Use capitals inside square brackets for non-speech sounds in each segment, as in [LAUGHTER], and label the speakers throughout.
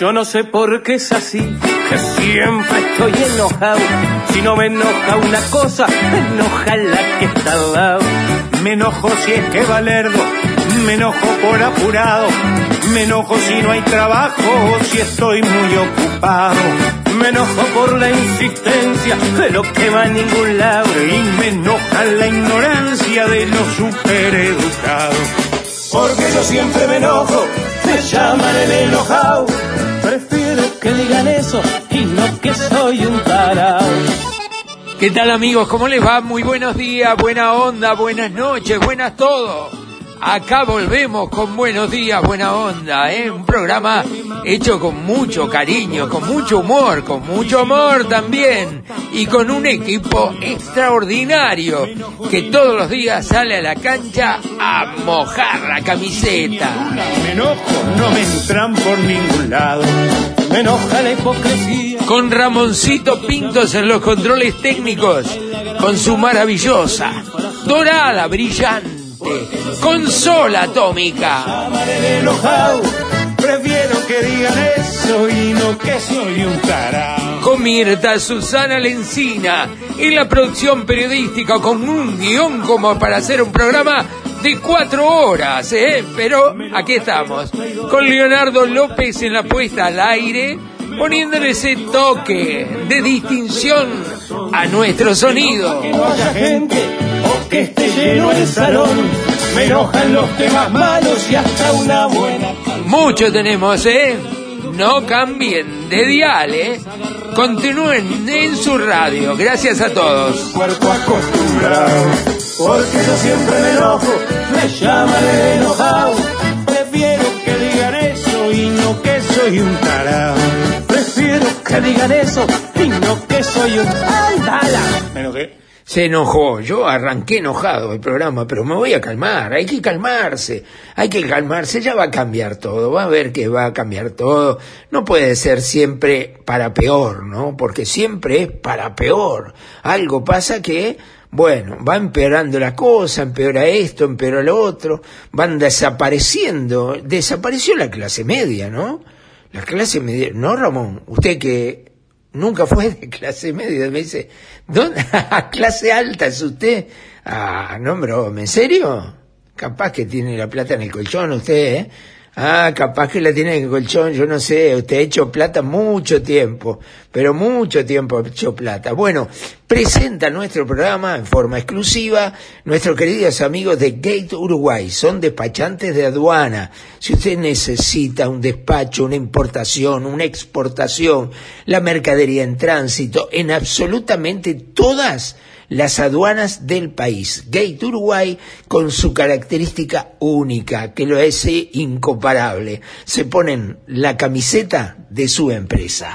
Speaker 1: Yo no sé por qué es así, que siempre estoy enojado. Si no me enoja una cosa, me enoja la que está al lado. Me enojo si es que valerdo, me enojo por apurado. Me enojo si no hay trabajo, si estoy muy ocupado. Me enojo por la insistencia de lo que va a ningún lado. Y me enoja la ignorancia de los supereducados. Porque yo siempre me enojo, me llaman el enojado. Eso y no que soy un.
Speaker 2: ¿Qué tal amigos? ¿Cómo les va? Muy buenos días, buena onda, buenas noches, buenas todo. Acá volvemos con buenos días, buena onda, ¿eh? Un programa hecho con mucho cariño, con mucho humor, con mucho amor también. Y con un equipo extraordinario que todos los días sale a la cancha a mojar la camiseta.
Speaker 1: Me enojo, no me entran por ningún lado. Me enoja la hipocresía.
Speaker 2: Con Ramoncito Pintos en los controles técnicos, con su maravillosa, dorada, brillante consola atómica.
Speaker 1: Llaman el enojado. Prefiero que digan eso y no que soy un tarao.
Speaker 2: Con Mirta Susana Lencina en la producción periodística con un guion como para hacer un programa de cuatro horas, ¿eh? Pero aquí estamos, con Leonardo López en la puesta al aire, poniéndole ese toque de distinción a nuestro sonido.
Speaker 1: Que no haya gente o que esté lleno el salón. Me enojan los temas malos y hasta una buena
Speaker 2: Mucho tenemos, ¿eh? No cambien de dial, ¿eh? Continúen en su radio. Gracias a todos.
Speaker 1: cuerpo acostumbrado. Porque yo siempre me enojo, me llaman el enojado. Prefiero que digan eso y no que soy un tarao. Prefiero que digan eso y no que soy un andala. Me enojé.
Speaker 2: Se enojó, yo arranqué enojado el programa, pero me voy a calmar, hay que calmarse, hay que calmarse, ya va a cambiar todo, va a ver que va a cambiar todo, no puede ser siempre para peor, ¿no? Porque siempre es para peor, algo pasa que, bueno, va empeorando la cosa, empeora esto, empeora lo otro, van desapareciendo, desapareció la clase media, ¿no? La clase media, ¿no, Ramón? Usted que nunca fue de clase media, me dice, ¿dónde? [LAUGHS] clase alta es usted? Ah, no, broma, ¿en serio? Capaz que tiene la plata en el colchón usted, ¿eh? Ah, capaz que la tiene en el colchón, yo no sé, usted ha hecho plata mucho tiempo, pero mucho tiempo ha hecho plata. Bueno, presenta nuestro programa en forma exclusiva nuestros queridos amigos de Gate Uruguay, son despachantes de aduana. Si usted necesita un despacho, una importación, una exportación, la mercadería en tránsito, en absolutamente todas las aduanas del país. Gate Uruguay con su característica única, que lo hace incomparable. Se ponen la camiseta de su empresa.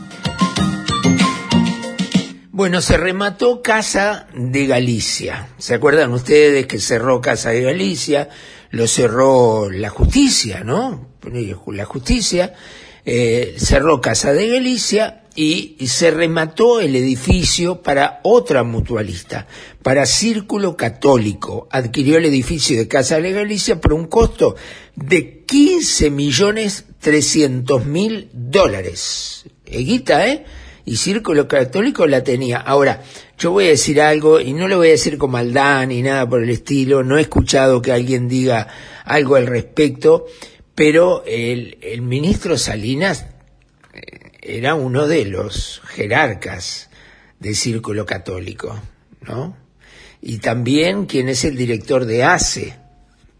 Speaker 2: Bueno, se remató Casa de Galicia. ¿Se acuerdan ustedes que cerró Casa de Galicia? Lo cerró la justicia, ¿no? La justicia eh, cerró Casa de Galicia y, se remató el edificio para otra mutualista, para Círculo Católico. Adquirió el edificio de Casa de Galicia por un costo de 15 millones 300 mil dólares. Eh, guita, ¿eh? Y Círculo Católico la tenía. Ahora, yo voy a decir algo y no lo voy a decir con maldad ni nada por el estilo, no he escuchado que alguien diga algo al respecto, pero el, el ministro Salinas eh, era uno de los jerarcas del Círculo Católico, ¿no? Y también quien es el director de ACE,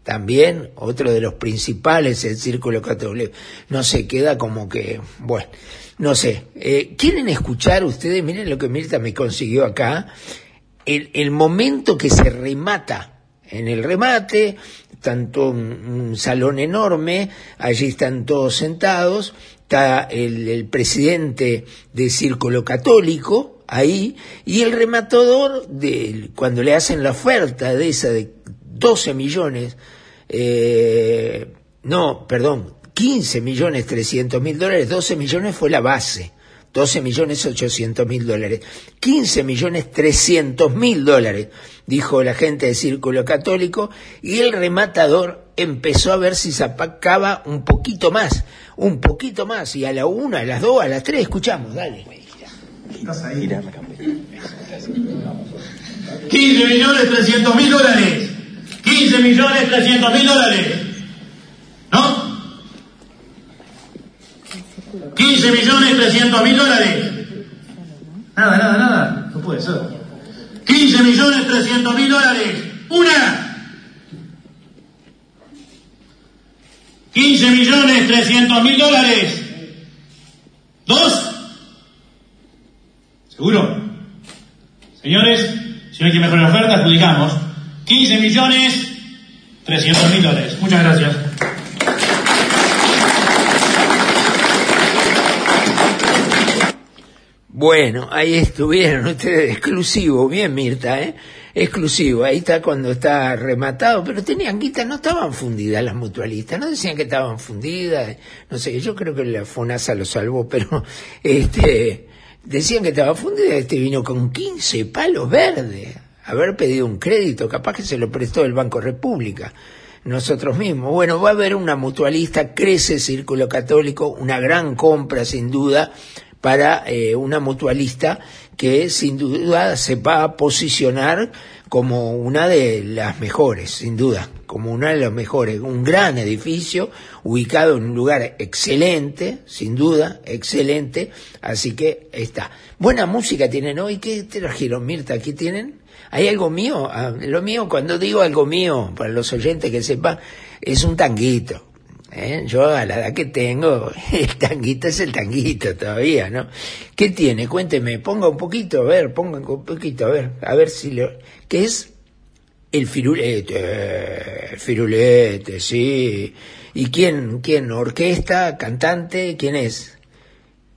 Speaker 2: también otro de los principales del Círculo Católico. No se queda como que, bueno, no sé. Eh, ¿Quieren escuchar ustedes? Miren lo que Mirta me consiguió acá. El, momento que se remata en el remate, tanto un, un salón enorme, allí están todos sentados, está el, el presidente del Círculo Católico ahí, y el rematador, de, cuando le hacen la oferta de esa de 12 millones, eh, no, perdón, 15 millones 300 mil dólares, 12 millones fue la base, 12 millones 800 mil dólares, 15 millones 300 mil dólares, dijo la gente del Círculo Católico, y el rematador empezó a ver si se apacaba un poquito más, un poquito más, y a la una, a las dos, a las tres, escuchamos, dale.
Speaker 3: 15 millones 300 mil dólares. 15 millones 300 mil dólares. ¿No? 15 millones 300 mil dólares. Nada, nada, nada. No puede ser. 15 millones 300 mil dólares. Una. 15 millones 300 mil dólares. Dos. ¿Seguro? Señores, si no hay quien mejore la oferta, adjudicamos 15 millones 300 mil dólares. Muchas gracias.
Speaker 2: Bueno, ahí estuvieron [LAUGHS] ustedes, exclusivo, bien Mirta, ¿eh? Exclusivo, ahí está cuando está rematado, pero tenían guita, no estaban fundidas las mutualistas, no decían que estaban fundidas, no sé, yo creo que la FONASA lo salvó, [LAUGHS] pero este, decían que estaba fundida, este vino con 15 palos verdes, haber pedido un crédito, capaz que se lo prestó el Banco República nosotros mismos. Bueno, va a haber una mutualista, crece Círculo Católico, una gran compra sin duda para eh, una mutualista que sin duda se va a posicionar como una de las mejores, sin duda, como una de las mejores. Un gran edificio ubicado en un lugar excelente, sin duda, excelente. Así que está. Buena música tienen hoy. ¿Qué trajeron, Mirta? ¿Qué tienen? ¿Hay algo mío? Ah, lo mío, cuando digo algo mío, para los oyentes que sepan, es un tanguito. ¿Eh? Yo a la edad que tengo, [LAUGHS] el tanguito es el tanguito todavía, ¿no? ¿Qué tiene? Cuénteme, ponga un poquito, a ver, ponga un poquito, a ver, a ver si lo... ¿Qué es? El firulete, el firulete, sí. ¿Y quién, quién? ¿Orquesta? ¿Cantante? ¿Quién es?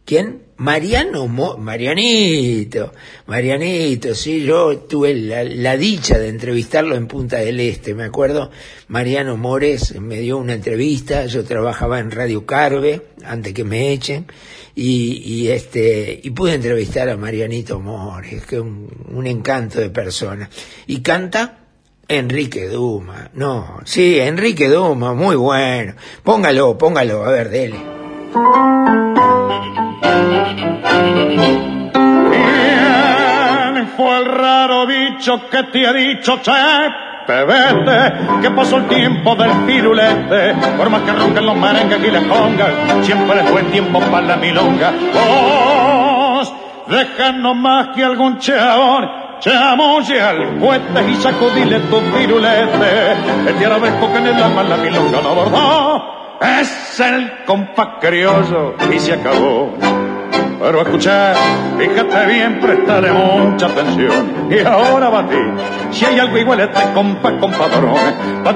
Speaker 2: ¿Quién? Mariano, Mo Marianito, Marianito, sí, yo tuve la, la, dicha de entrevistarlo en Punta del Este, me acuerdo, Mariano Mores me dio una entrevista, yo trabajaba en Radio Carve, antes que me echen, y, y este, y pude entrevistar a Marianito Mores, que un, un encanto de persona. Y canta Enrique Duma, no, sí, Enrique Duma, muy bueno, póngalo, póngalo, a ver, dele.
Speaker 4: ¿Quién fue el raro bicho que te ha dicho, che? vete, que pasó el tiempo del pirulete, por más que ronquen los merengues y les pongan, siempre es buen tiempo para la milonga. Vos, déjanos más que algún chabón, chamoye al puente y sacudile tu pirulete, el arabesco que en el alma la milonga no bordó es el compás criollo y se acabó. Pero escuchar, fíjate bien, prestaré mucha atención. Y ahora ti, si hay algo igual este compás, compadrón.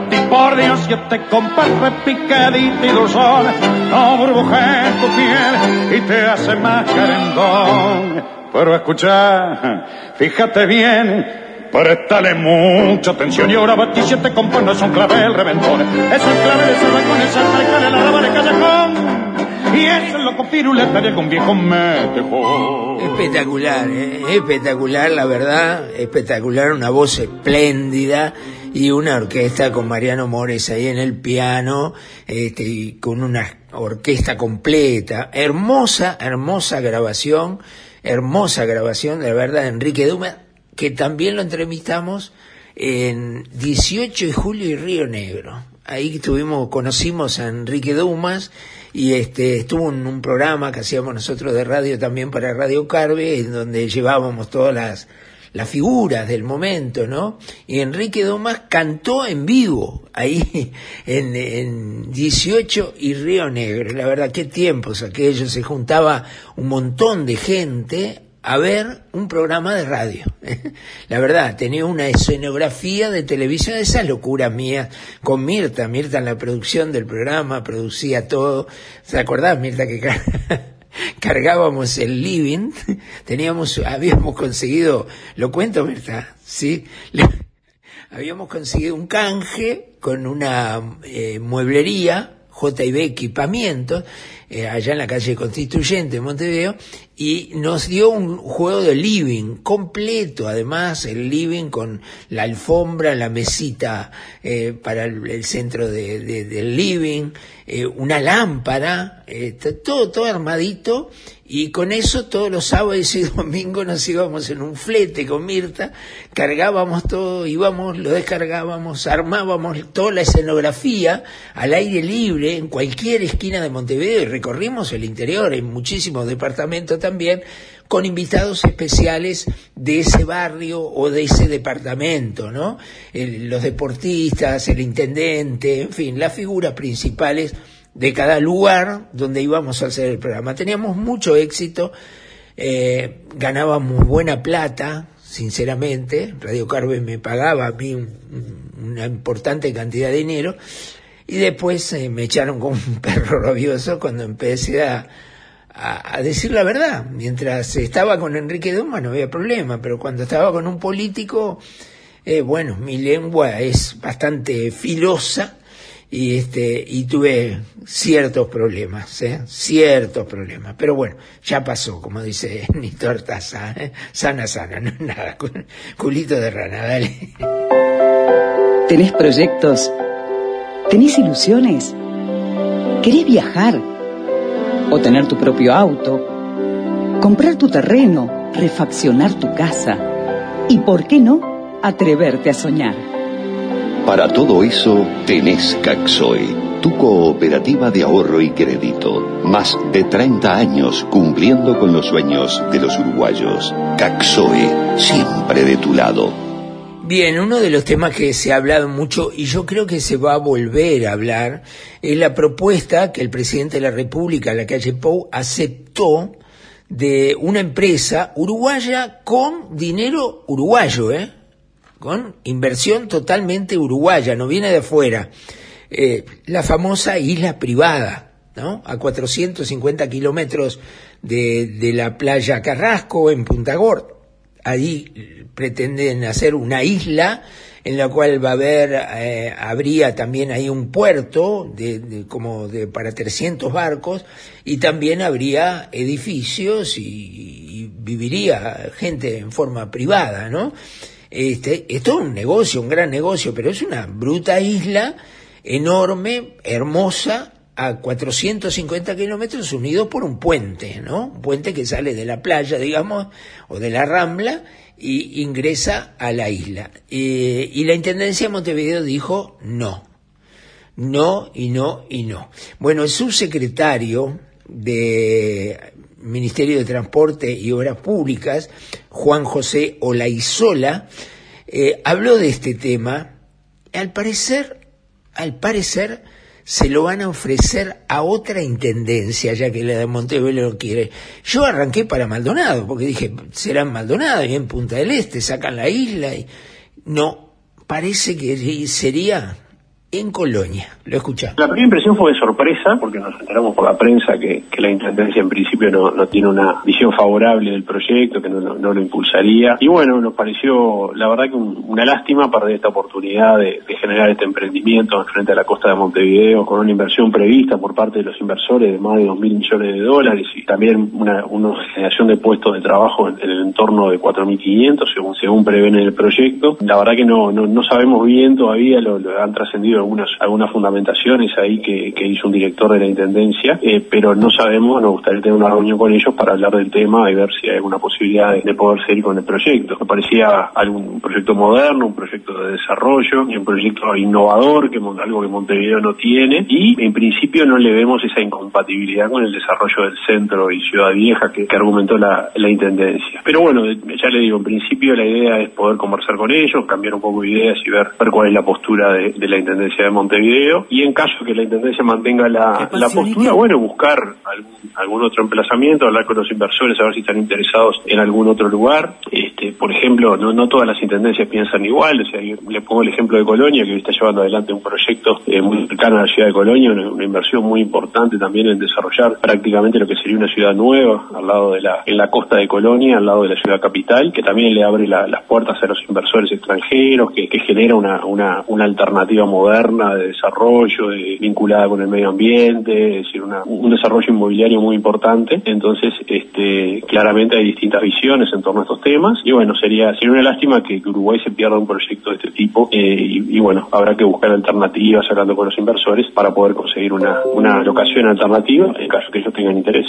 Speaker 4: ti por Dios, si este compás repicadito y dulzón, no burbujea tu piel y te hace más carendón. Pero escuchar, fíjate bien, Prestale mucha atención y ahora batí siete compás no son clavel reventón. Es el clavel, es el es el maricón, el arraba de callejón. Y es el loco piruleta de algún viejo metejón.
Speaker 2: Espectacular, ¿eh? espectacular, la verdad, espectacular, una voz espléndida y una orquesta con Mariano Mores ahí en el piano, este, y con una orquesta completa, hermosa, hermosa grabación hermosa grabación, de verdad, de Enrique Dumas, que también lo entrevistamos en 18 de julio y Río Negro. Ahí estuvimos, conocimos a Enrique Dumas y este estuvo en un programa que hacíamos nosotros de radio también para Radio Carve, en donde llevábamos todas las, las figuras del momento, ¿no? Y Enrique Dumas cantó en vivo, ahí [LAUGHS] en, en 18 y Río Negro. La verdad, qué tiempos aquellos, se juntaba un montón de gente a ver un programa de radio. [LAUGHS] La verdad, tenía una escenografía de televisión, esa locura mía, con Mirta, Mirta en la producción del programa, producía todo. ¿Se acordás, Mirta, que [LAUGHS] cargábamos el living? [LAUGHS] Teníamos, habíamos conseguido, lo cuento, Mirta, ¿sí? habíamos conseguido un canje con una eh, mueblería, JB Equipamientos, eh, allá en la calle Constituyente de Montevideo, y nos dio un juego de living completo, además el living con la alfombra, la mesita eh, para el, centro de, del living, eh, una lámpara, todo, todo armadito, y con eso todos los sábados y [LAUGHS] domingos nos íbamos en un flete con Mirta, cargábamos todo, íbamos, lo descargábamos, armábamos toda la escenografía al aire libre en cualquier esquina de Montevideo y recorrimos el interior. En muchísimos departamentos también con invitados especiales de ese barrio o de ese departamento, ¿no? los deportistas, el intendente, en fin, las figuras principales de cada lugar donde íbamos a hacer el programa. Teníamos mucho éxito, eh, ganábamos buena plata, sinceramente, Radio Carve me pagaba a mí una importante cantidad de dinero, y después eh, me echaron como un [LAUGHS] perro rabioso cuando empecé a, a, decir la verdad. Mientras estaba con Enrique Duma no había problema, pero cuando estaba con un político, eh, bueno, mi lengua es bastante filosa y este y tuve ciertos problemas, ¿eh? ciertos problemas, pero bueno, ya pasó, como dice ni torta ¿eh? sana, sana, no es nada, culito de rana, dale.
Speaker 5: ¿Tenés proyectos? ¿Tenés ilusiones? ¿Querés viajar? ¿O tener tu propio auto? ¿Comprar tu terreno? ¿Refaccionar tu casa? ¿Y por qué no? Atreverte a soñar.
Speaker 6: Para todo eso tenés Caxoe, tu cooperativa de ahorro y crédito. Más de 30 años cumpliendo con los sueños de los uruguayos. Caxoe, siempre de tu lado.
Speaker 2: Bien, uno de los temas que se ha hablado mucho y yo creo que se va a volver a hablar es la propuesta que el presidente de la República, la calle Pou, aceptó de una empresa uruguaya con dinero uruguayo, ¿eh? con inversión totalmente uruguaya, no viene de afuera. Eh, la famosa isla privada, ¿no? A 450 kilómetros de, de la playa Carrasco, en Punta Gorda. Ahí pretenden hacer una isla en la cual va a haber, eh, habría también ahí un puerto de, como de para 300 barcos y también habría edificios y, y viviría gente en forma privada, ¿no? Este, es todo un negocio, un gran negocio, pero es una bruta isla enorme, hermosa, a 450 kilómetros unidos por un puente, ¿no? Un puente que sale de la playa, digamos, o de la rambla y ingresa a la isla. Eh, y la Intendencia de Montevideo dijo no. No y no y no. Bueno, el subsecretario de Ministerio de Transporte y Obras Públicas, Juan José Olaizola, eh, habló de este tema. Al parecer, al parecer, se lo van a ofrecer a otra intendencia, ya que la de Montevideo lo quiere. Yo arranqué para Maldonado, porque dije, serán Maldonado y en Punta del Este, sacan la isla y... No, parece que sería en Colonia. Lo escuchamos.
Speaker 7: La primera impresión fue de sorpresa, porque nos enteramos por la prensa que, la Intendencia en principio no, tiene una visión favorable del proyecto, que no, lo impulsaría. Y bueno, nos pareció, la verdad, que una lástima perder esta oportunidad de, generar este emprendimiento frente a la costa de Montevideo, con una inversión prevista por parte de los inversores de más de 2.000 millones de dólares y también una, generación de puestos de trabajo en, el entorno de 4.500, según, según prevé en el proyecto. La verdad que no, no, sabemos bien todavía, lo han trascendido algunas fundamentaciones ahí que, hizo un director de la intendencia, eh, pero no sabemos, nos gustaría tener una reunión con ellos para hablar del tema y ver si hay alguna posibilidad de, de poder seguir con el proyecto. Me parecía algún proyecto moderno, un proyecto de desarrollo un proyecto innovador, que algo que Montevideo no tiene, y en principio no le vemos esa incompatibilidad con el desarrollo del centro y Ciudad Vieja que, argumentó la, la Intendencia. Pero bueno, ya le digo, en principio la idea es poder conversar con ellos, cambiar un poco de ideas y ver, cuál es la postura de la Intendencia de Montevideo, y en caso que la Intendencia mantenga la, la postura, bueno, buscar algún, algún otro emplazamiento, hablar con los inversores, a ver si están interesados en algún otro lugar. Por ejemplo, no, todas las intendencias piensan igual, o sea, le pongo el ejemplo de Colonia, que está llevando adelante un proyecto eh, muy cercano a la ciudad de Colonia, una, inversión muy importante también en desarrollar prácticamente lo que sería una ciudad nueva, al lado de la, en la costa de Colonia, al lado de la ciudad capital, que también le abre la- las puertas a los inversores extranjeros, que, genera una, una, una alternativa moderna de desarrollo, de- vinculada con el medio ambiente, es decir, un desarrollo inmobiliario muy importante. Entonces, este, claramente hay distintas visiones en torno a estos temas y bueno, sería, sería una lástima que, que Uruguay se pierda un proyecto de este tipo eh, y, bueno, habrá que buscar alternativas hablando con los inversores para poder conseguir una, una locación alternativa en caso que ellos tengan interés.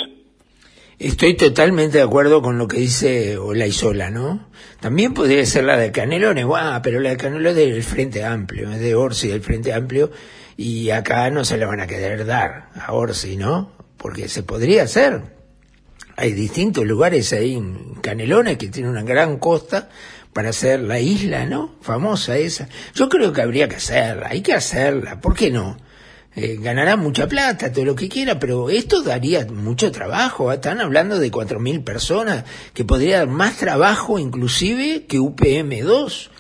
Speaker 2: Estoy totalmente de acuerdo con lo que dice Olaizola, ¿no? También podría ser la de Canelones, guau, pero la de Canelones es del Frente Amplio, es de Orsi del Frente Amplio, y acá no se la van a querer dar a Orsi, ¿no? Porque se podría hacer. Hay distintos lugares ahí Canelones que tienen una gran costa para hacer la isla, ¿no? Famosa esa. Yo creo que habría que hacerla, hay que hacerla, ¿por qué no? Eh, ganará mucha plata, todo lo que quiera, pero esto daría mucho trabajo. Están hablando de 4.000 personas, que podría dar más trabajo inclusive que UPM2.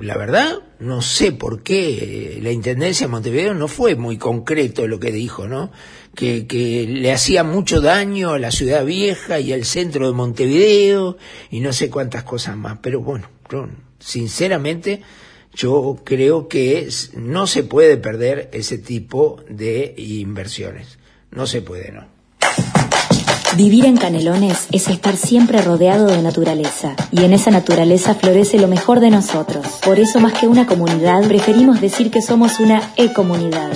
Speaker 2: La verdad, no sé por qué eh, la Intendencia de Montevideo no fue muy concreto lo que dijo, ¿no? Que, le hacía mucho daño a la ciudad vieja y al centro de Montevideo y no sé cuántas cosas más. Pero bueno, sinceramente, yo creo que no se puede perder ese tipo de inversiones. No se puede, ¿no?
Speaker 8: Vivir en Canelones es estar siempre rodeado de naturaleza, y en esa naturaleza florece lo mejor de nosotros. Por eso, más que una comunidad, preferimos decir que somos una e-comunidad.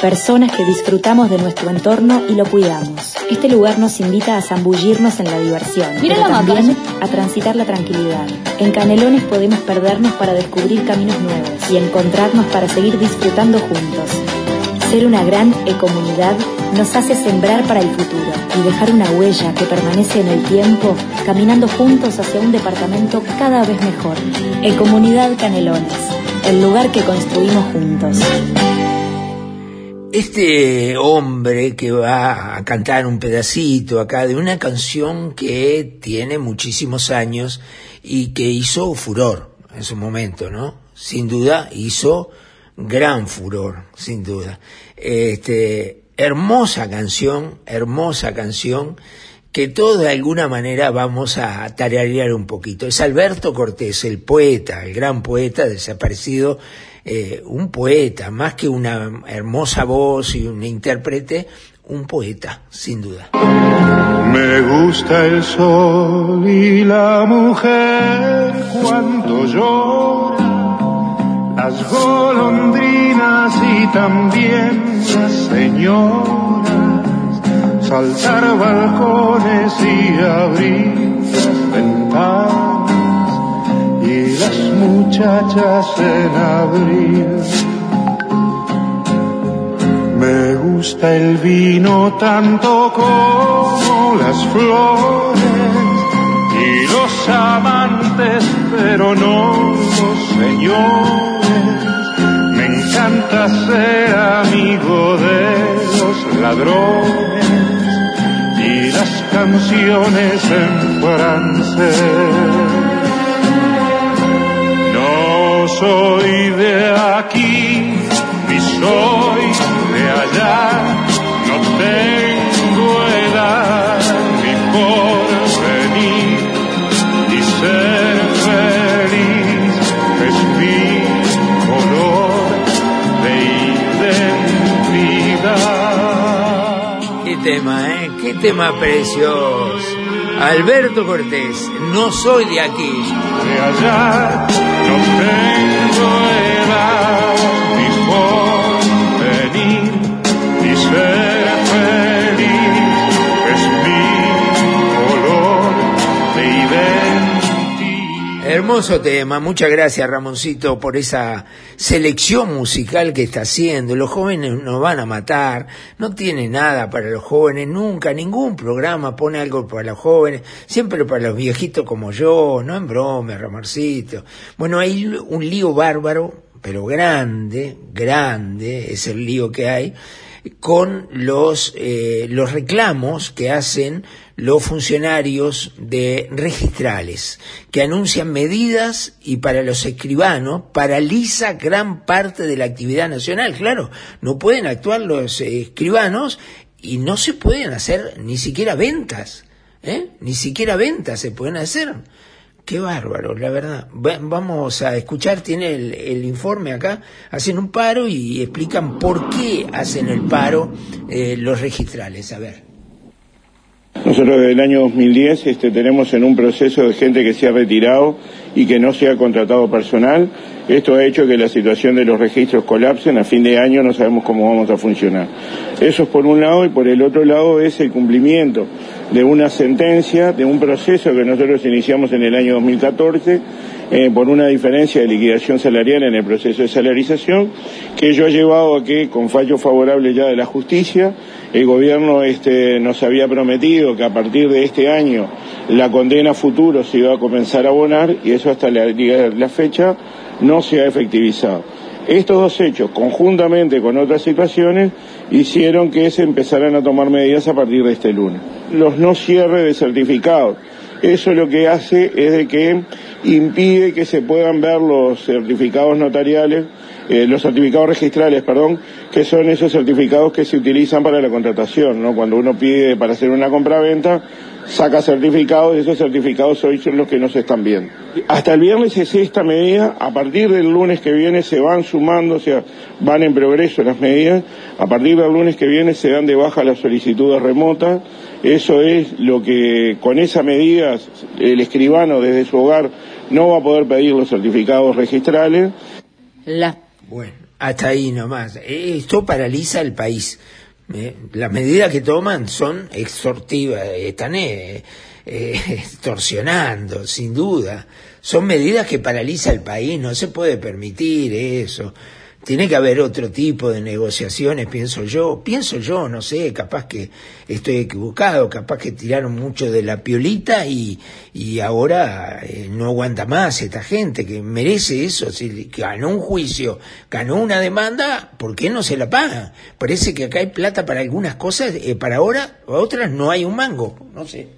Speaker 8: Personas que disfrutamos de nuestro entorno y lo cuidamos. Este lugar nos invita a zambullirnos en la diversión,
Speaker 9: Mira
Speaker 8: pero
Speaker 9: la mapa.
Speaker 8: a transitar la tranquilidad. En Canelones podemos perdernos para descubrir caminos nuevos y encontrarnos para seguir disfrutando juntos. Ser una gran e-comunidad nos hace sembrar para el futuro y dejar una huella que permanece en el tiempo, caminando juntos hacia un departamento cada vez mejor. E-comunidad Canelones, el lugar que construimos juntos.
Speaker 2: Este hombre que va a cantar un pedacito acá de una canción que tiene muchísimos años y que hizo furor en su momento, ¿no? Sin duda hizo gran furor, sin duda. Este, hermosa canción, hermosa canción que todos de alguna manera vamos a tararear un poquito. Es Alberto Cortés, el poeta, el gran poeta desaparecido, eh, un poeta, más que una hermosa voz y un intérprete, un poeta, sin duda.
Speaker 10: Me gusta el sol y la mujer cuando llora, las golondrinas y también las señoras, saltar balcones y abrir muchachas en abril. Me gusta el vino tanto como las flores y los amantes, pero no los señores. Me encanta ser amigo de los ladrones y las canciones en francés. Soy de aquí, ni soy de allá, no tengo edad ni porvenir, y ser feliz es mi color de identidad.
Speaker 2: Qué tema, ¿eh? Qué tema precioso. Alberto Cortés, no soy de aquí.
Speaker 10: De allá no tengo
Speaker 2: Hermoso tema, muchas gracias Ramoncito por esa selección musical que está haciendo. Los jóvenes nos van a matar, no tiene nada para los jóvenes, nunca, ningún programa pone algo para los jóvenes, siempre para los viejitos como yo, no en broma, Ramoncito. Bueno, hay un lío bárbaro, pero grande, grande es el lío que hay, con los, eh, los reclamos que hacen los funcionarios de registrales, que anuncian medidas y para los escribanos paraliza gran parte de la actividad nacional. Claro, no pueden actuar los escribanos y no se pueden hacer ni siquiera ventas, ¿eh? ni siquiera ventas se pueden hacer. Qué bárbaro, la verdad. Va- Vamos a escuchar, tiene el, el informe acá, hacen un paro y explican por qué hacen el paro eh, los registrales. A ver.
Speaker 9: Nosotros desde el año 2010 este, tenemos en un proceso de gente que se ha retirado y que no se ha contratado personal. Esto ha hecho que la situación de los registros colapsen. A fin de año no sabemos cómo vamos a funcionar. Eso es por un lado y por el otro lado es el cumplimiento de una sentencia, de un proceso que nosotros iniciamos en el año 2014 eh, por una diferencia de liquidación salarial en el proceso de salarización, que ello ha llevado a que, con fallo favorable ya de la justicia, el gobierno este, nos había prometido que a partir de este año la condena futuro se iba a comenzar a abonar y eso hasta la, la fecha no se ha efectivizado. Estos dos hechos, conjuntamente con otras situaciones, hicieron que se empezaran a tomar medidas a partir de este lunes. Los no cierres de certificados. Eso lo que hace es de que impide que se puedan ver los certificados notariales, eh, los certificados registrales, perdón, que son esos certificados que se utilizan para la contratación, ¿no? Cuando uno pide para hacer una compraventa, saca certificados y esos certificados hoy son los que no se están viendo. Hasta el viernes es esta medida, a partir del lunes que viene se van sumando, o sea, van en progreso las medidas, a partir del lunes que viene se dan de baja las solicitudes remotas, eso es lo que con esa medida el escribano desde su hogar no va a poder pedir los certificados registrales.
Speaker 2: Bueno, hasta ahí nomás. Esto paraliza el país. Eh, Las medidas que toman son extortivas, están eh, eh, [LAUGHS] extorsionando, sin duda. Son medidas que paraliza el país, no se puede permitir eso. Tiene que haber otro tipo de negociaciones, pienso yo. Pienso yo, no sé, capaz que estoy equivocado, capaz que tiraron mucho de la piolita y, y ahora eh, no aguanta más esta gente que merece eso. Si ganó un juicio, ganó una demanda, ¿por qué no se la paga? Parece que acá hay plata para algunas cosas, eh, para ahora, para otras no hay un mango, no sé.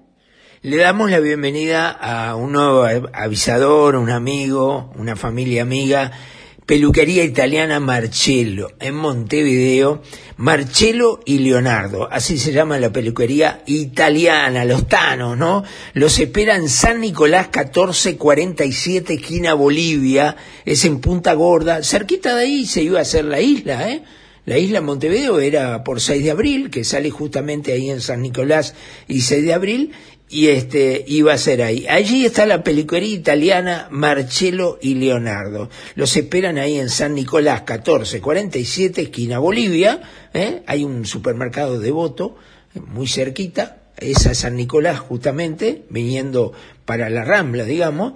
Speaker 2: Le damos la bienvenida a un nuevo avisador, un amigo, una familia amiga, peluquería italiana Marcello, en Montevideo, Marcello y Leonardo, así se llama la peluquería italiana, los tanos, ¿no? Los esperan San Nicolás 1447, esquina Bolivia, es en Punta Gorda, cerquita de ahí se iba a hacer la isla, ¿eh? La isla Montevideo era por 6 de abril, que sale justamente ahí en San Nicolás y 6 de abril, y este iba a ser ahí. Allí está la peluquería italiana Marcello y Leonardo. Los esperan ahí en San Nicolás 1447, esquina Bolivia. ¿eh? Hay un supermercado devoto muy cerquita, es San Nicolás justamente, viniendo para la Rambla, digamos.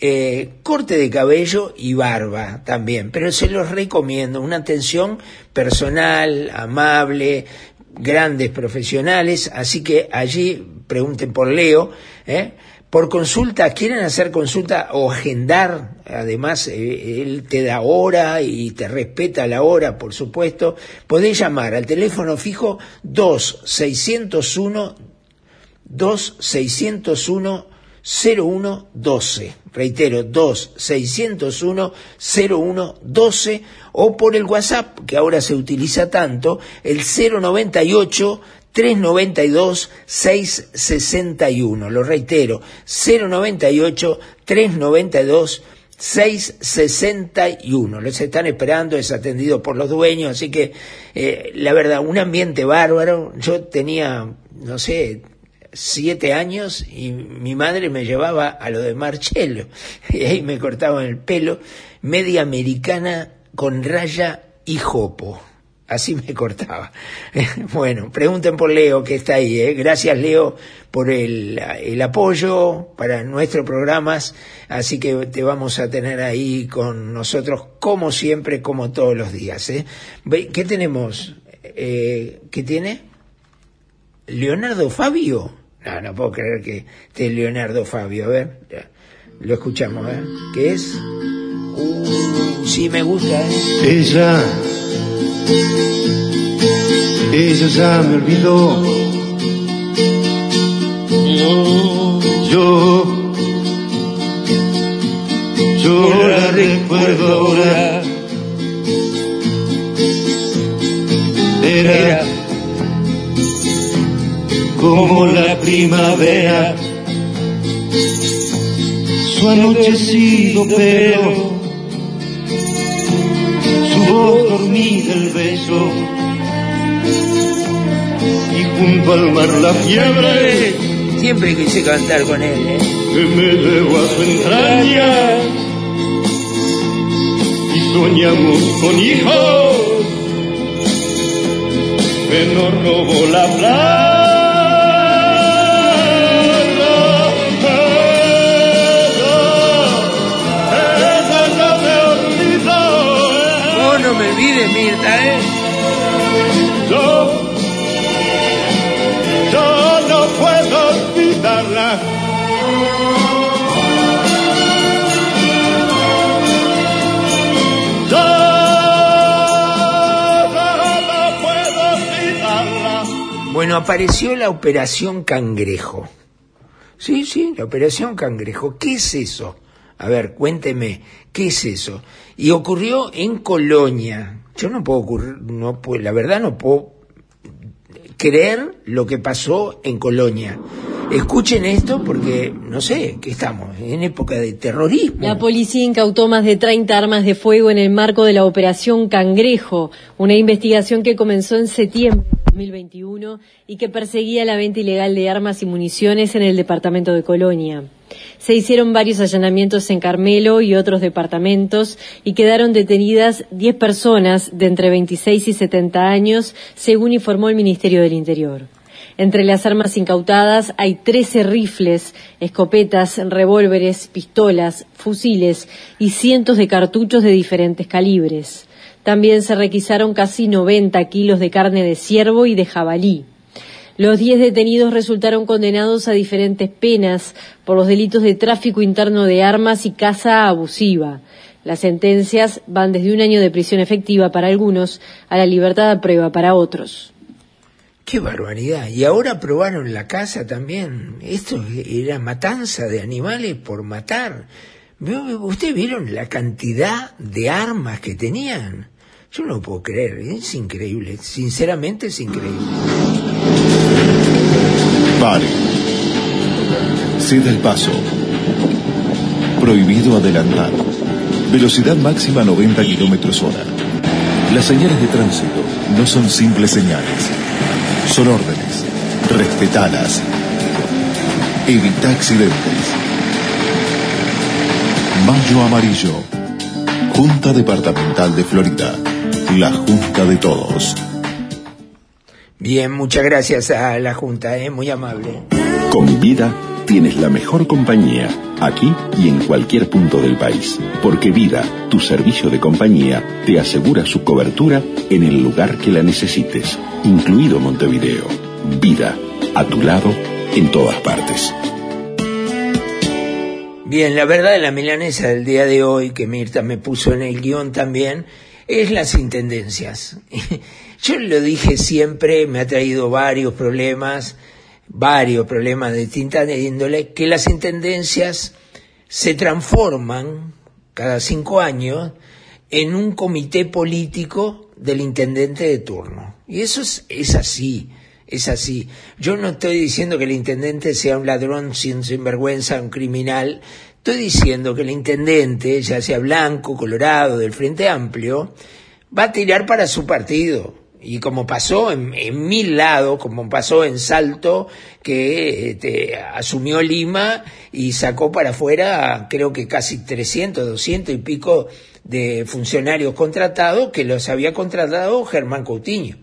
Speaker 2: Eh, corte de cabello y barba también, pero se los recomiendo, una atención personal, amable, grandes profesionales, así que allí pregunten por Leo, ¿eh? por consulta, quieren hacer consulta o agendar, además eh, él te da hora y te respeta la hora, por supuesto, podés llamar al teléfono fijo 2601 2601 0112. Reitero, 2601 0112 o por el WhatsApp que ahora se utiliza tanto, el 098 392 661. Lo reitero, 098 392 661. Los están esperando, es atendido por los dueños, así que eh, la verdad, un ambiente bárbaro. Yo tenía, no sé, siete años y mi madre me llevaba a lo de Marcello [LAUGHS] y ahí me cortaban el pelo, media americana con raya y jopo. Así me cortaba. [LAUGHS] Bueno, pregunten por Leo que está ahí. ¿eh? Gracias Leo por el, el apoyo para nuestros programas. Así que te vamos a tener ahí con nosotros como siempre, como todos los días. ¿eh? ¿Qué tenemos? Eh, ¿Qué tiene? Leonardo Fabio. No, no puedo creer que esté Leonardo Fabio. A ver, ya, lo escuchamos, ¿eh? ¿Qué es? Uh, sí, me gusta, ¿eh?
Speaker 11: Ella, ella ya me olvidó. Yo, yo la recuerdo ahora. Era como la primavera, su anochecido pelo su voz dormida el beso y junto al mar la fiebre
Speaker 2: Siempre quise cantar con él, ¿eh?
Speaker 11: que me llevó a su entraña y soñamos con hijos que nos robó la plata.
Speaker 2: Olvides, Mirta, ¿eh?
Speaker 11: Yo, yo no puedo olvidarla. Yo, yo no puedo olvidarla.
Speaker 2: Bueno, apareció la Operación Cangrejo. Sí, sí, la Operación Cangrejo. ¿Qué es eso? A ver, cuénteme, ¿qué es eso? Y ocurrió en Colonia. Yo no puedo ocurrir, no puedo, la verdad no puedo creer lo que pasó en Colonia. Escuchen esto porque, no sé, que estamos en época de terrorismo.
Speaker 12: La policía incautó más de 30 armas de fuego en el marco de la Operación Cangrejo, una investigación que comenzó en septiembre 2021 y que perseguía la venta ilegal de armas y municiones en el departamento de Colonia. Se hicieron varios allanamientos en Carmelo y otros departamentos y quedaron detenidas 10 personas de entre 26 y 70 años, según informó el Ministerio del Interior. Entre las armas incautadas hay 13 rifles, escopetas, revólveres, pistolas, fusiles y cientos de cartuchos de diferentes calibres. También se requisaron casi 90 kilos de carne de ciervo y de jabalí. Los 10 detenidos resultaron condenados a diferentes penas por los delitos de tráfico interno de armas y caza abusiva. Las sentencias van desde un año de prisión efectiva para algunos a la libertad a prueba para otros.
Speaker 2: Qué barbaridad. Y ahora aprobaron la casa también. Esto era matanza de animales por matar. ¿Vio- ¿Ustedes vieron la cantidad de armas que tenían? Yo no puedo creer, es increíble. Sinceramente es increíble.
Speaker 13: Pare. Ceda el paso. Prohibido adelantar. Velocidad máxima 90 kilómetros hora. Las señales de tránsito no son simples señales. Son órdenes. Respetalas. Evita accidentes. Mayo Amarillo. Junta Departamental de Florida. La Junta de Todos.
Speaker 2: Bien, muchas gracias a la Junta, ¿eh? muy amable.
Speaker 14: Con vida tienes la mejor compañía, aquí y en cualquier punto del país. Porque Vida, tu servicio de compañía, te asegura su cobertura en el lugar que la necesites, incluido Montevideo. Vida, a tu lado, en todas partes.
Speaker 2: Bien, la verdad de la milanesa del día de hoy, que Mirta me puso en el guion también, es las intendencias. [LAUGHS] Yo lo dije siempre, me ha traído varios problemas, varios problemas de distinta índole, que las intendencias se transforman cada cinco años en un comité político del intendente de turno. Y eso es, es así, es así. Yo no estoy diciendo que el intendente sea un ladrón sin sinvergüenza, un criminal. Estoy diciendo que el intendente, ya sea blanco, colorado, del Frente Amplio, va a tirar para su partido. Y como pasó en, mil lados, como pasó en Salto, que este, asumió Lima y sacó para afuera creo que casi 300, 200 y pico de funcionarios contratados que los había contratado Germán Coutinho.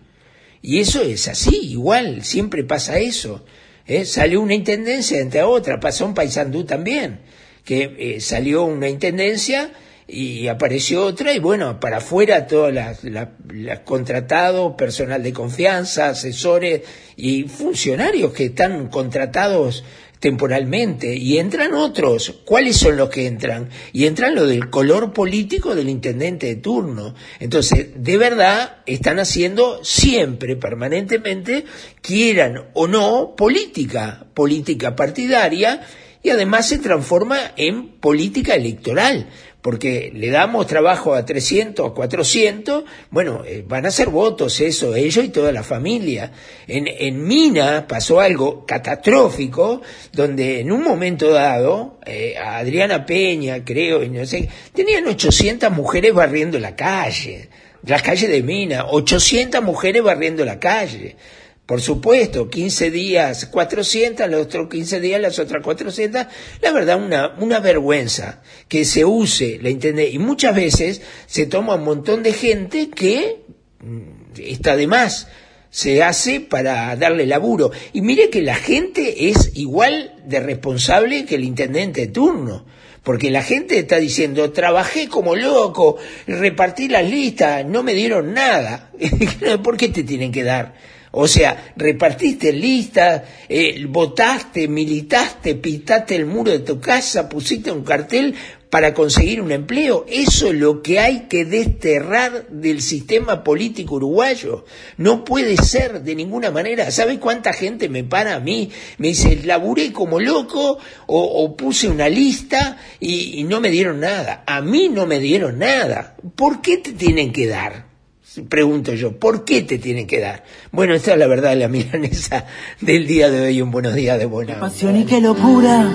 Speaker 2: Y eso es así, igual, siempre pasa eso. ¿eh? Salió una intendencia entre otra, pasó en Paysandú también, que eh, salió una intendencia y apareció otra y bueno, para afuera todas las, contratados, personal de confianza, asesores y funcionarios que están contratados temporalmente y entran otros. ¿Cuáles son los que entran? Y entran los del color político del intendente de turno. Entonces, de verdad, están haciendo siempre, permanentemente, quieran o no, política, política partidaria, y además se transforma en política electoral porque le damos trabajo a 300, a 400, bueno, eh, van a ser votos eso, ellos y toda la familia. En, en Mina pasó algo catastrófico, donde en un momento dado, eh, a Adriana Peña, creo, no sé, tenían 800 mujeres barriendo la calle, la calle de Mina, 800 mujeres barriendo la calle. Por supuesto, 15 días 400, los otros 15 días las otras 400. La verdad, una, una vergüenza que se use la Internet. Y muchas veces se toma un montón de gente que mm, está de más. Se hace para darle laburo. Y mire que la gente es igual de responsable que el intendente de turno. Porque la gente está diciendo, trabajé como loco, repartí las listas, no me dieron nada. [LAUGHS] ¿Por qué te tienen que dar? O sea, repartiste listas, eh, votaste, militaste, pintaste el muro de tu casa, pusiste un cartel para conseguir un empleo. Eso es lo que hay que desterrar del sistema político uruguayo. No puede ser de ninguna manera. ¿Sabe cuánta gente me para a mí? Me dice, laburé como loco o, o puse una lista y, y no me dieron nada. A mí no me dieron nada. ¿Por qué te tienen que dar? Pregunto yo, ¿por qué te tienen que dar? Bueno, esta es la verdad de la milanesa del día de hoy. Un buenos días de buena.
Speaker 15: Qué pasión y qué locura,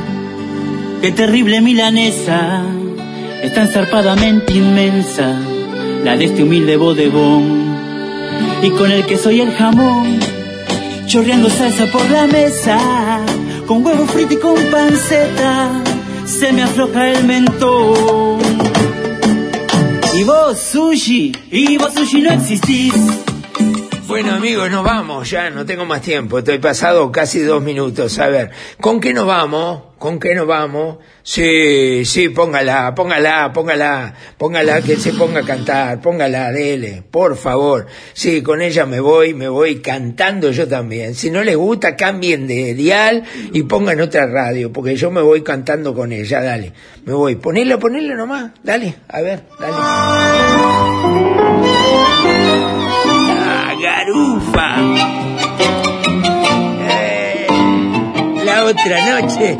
Speaker 15: qué terrible milanesa, es tan zarpadamente inmensa, la de este humilde bodegón. Y con el queso y el jamón, chorreando salsa por la mesa, con huevo frito y con panceta, se me afloja el mentón. Y vos, sushi, y vos, sushi, no existís.
Speaker 2: Bueno amigos, nos vamos, ya no tengo más tiempo, estoy pasado casi dos minutos. A ver, ¿con qué nos vamos? ¿Con qué nos vamos? Sí, sí, póngala, póngala, póngala, póngala que se ponga a cantar, póngala, dele, por favor. Sí, con ella me voy, me voy cantando yo también. Si no les gusta, cambien de dial y pongan otra radio, porque yo me voy cantando con ella, dale. Me voy, ponelo, ponelo nomás, dale, a ver, dale. Garufa. Eh, la otra noche.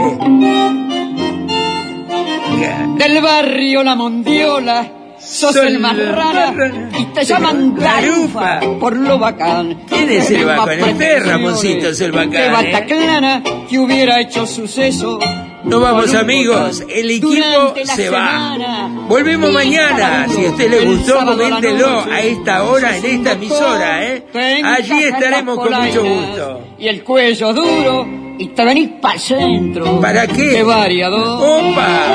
Speaker 16: Del barrio La Mondiola. Sos
Speaker 2: Sol-
Speaker 16: el más rara y te llaman
Speaker 2: Garufa.
Speaker 16: Por lo bacán.
Speaker 2: ¿Quién es el bacán? Usted, Ramoncito, es el bacán, ¿eh?
Speaker 16: Bataclana que hubiera hecho suceso.
Speaker 2: Nos vamos amigos, el equipo se va. Volvemos mañana, si a usted le gustó, coméntelo a esta hora en esta emisora, ¿eh? Allí estaremos con mucho gusto.
Speaker 16: Y el cuello duro y te venís para el centro.
Speaker 2: ¿Para qué?
Speaker 16: De variador.
Speaker 2: ¡Opa!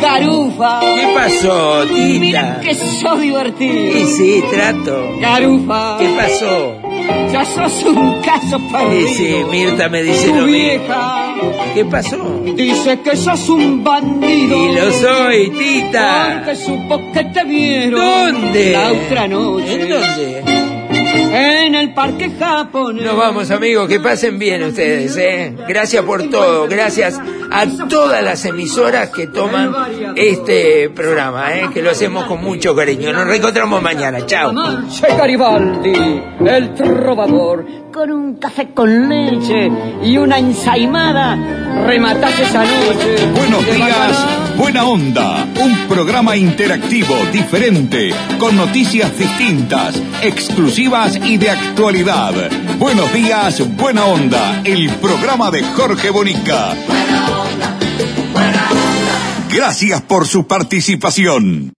Speaker 16: Garufa.
Speaker 2: ¿Qué pasó,
Speaker 16: Mira
Speaker 2: tita?
Speaker 16: que sos divertido.
Speaker 2: Sí, sí, trato.
Speaker 16: Garufa.
Speaker 2: ¿Qué pasó?
Speaker 16: Ya sos un caso perdido.
Speaker 2: Sí, sí, Mirta me dice
Speaker 16: Tu
Speaker 2: lo mismo.
Speaker 16: vieja
Speaker 2: ¿Qué pasó?
Speaker 16: dice que sos un bandido.
Speaker 2: Y lo soy, tita.
Speaker 16: Porque supo que te vieron.
Speaker 2: ¿Dónde?
Speaker 16: La otra noche.
Speaker 2: ¿En dónde?
Speaker 16: En el parque japonés.
Speaker 2: Nos vamos amigos, que pasen bien ustedes, ¿eh? Gracias por todo, gracias a todas las emisoras que toman este programa, ¿eh? Que lo hacemos con mucho cariño. Nos reencontramos mañana, chao.
Speaker 16: Che Garibaldi, el trovador, con un café con leche y una ensaimada, rematás esa noche.
Speaker 17: Buenos días, buena onda. Un programa interactivo, diferente, con noticias distintas, exclusivas y de actualidad. Buenos días, buena onda. El programa de Jorge Bonica. Gracias por su participación.